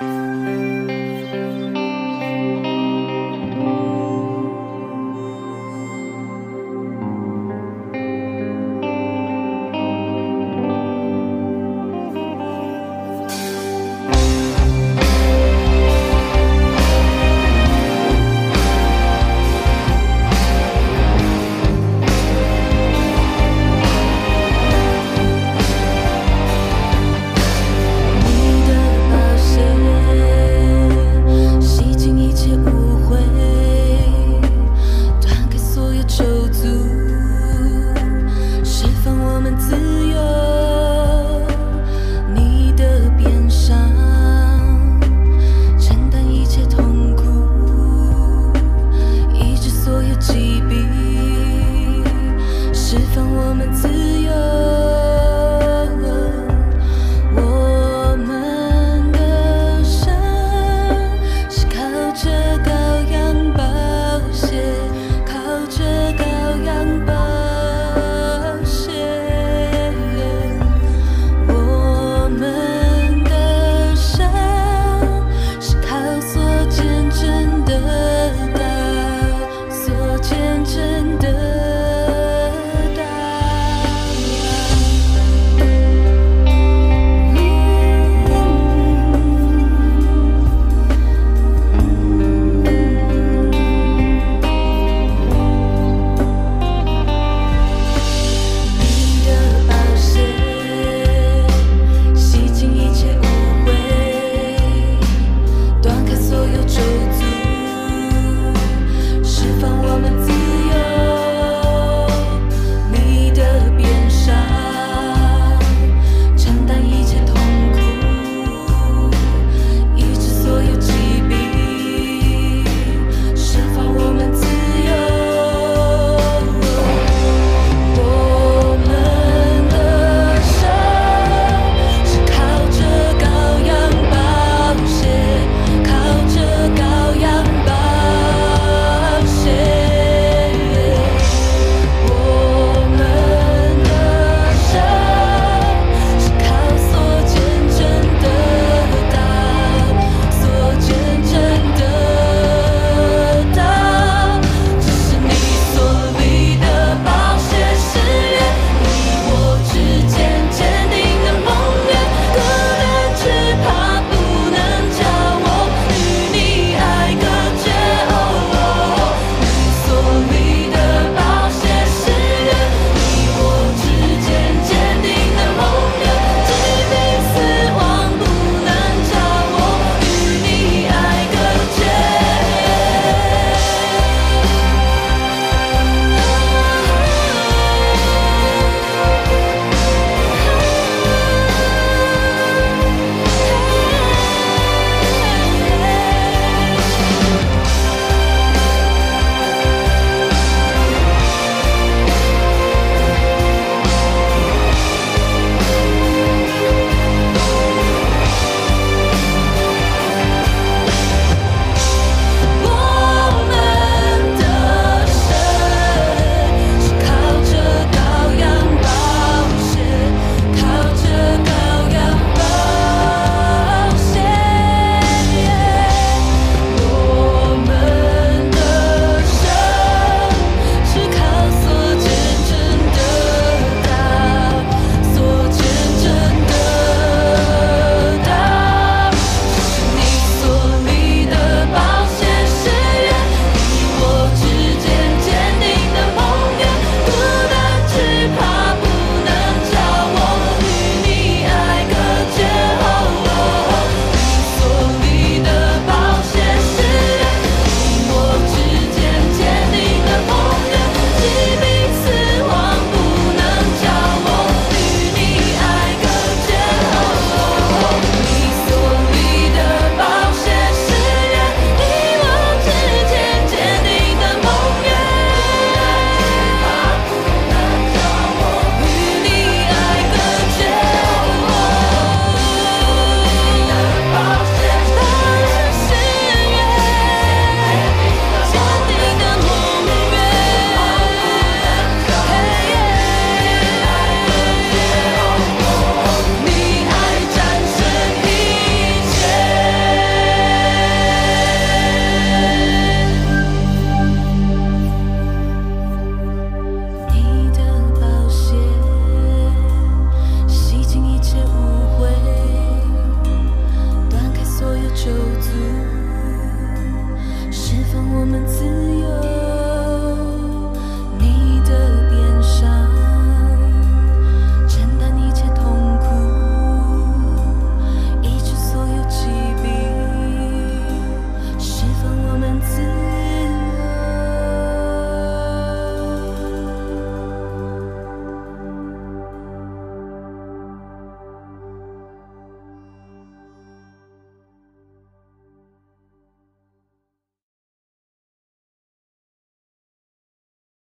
Bye. moments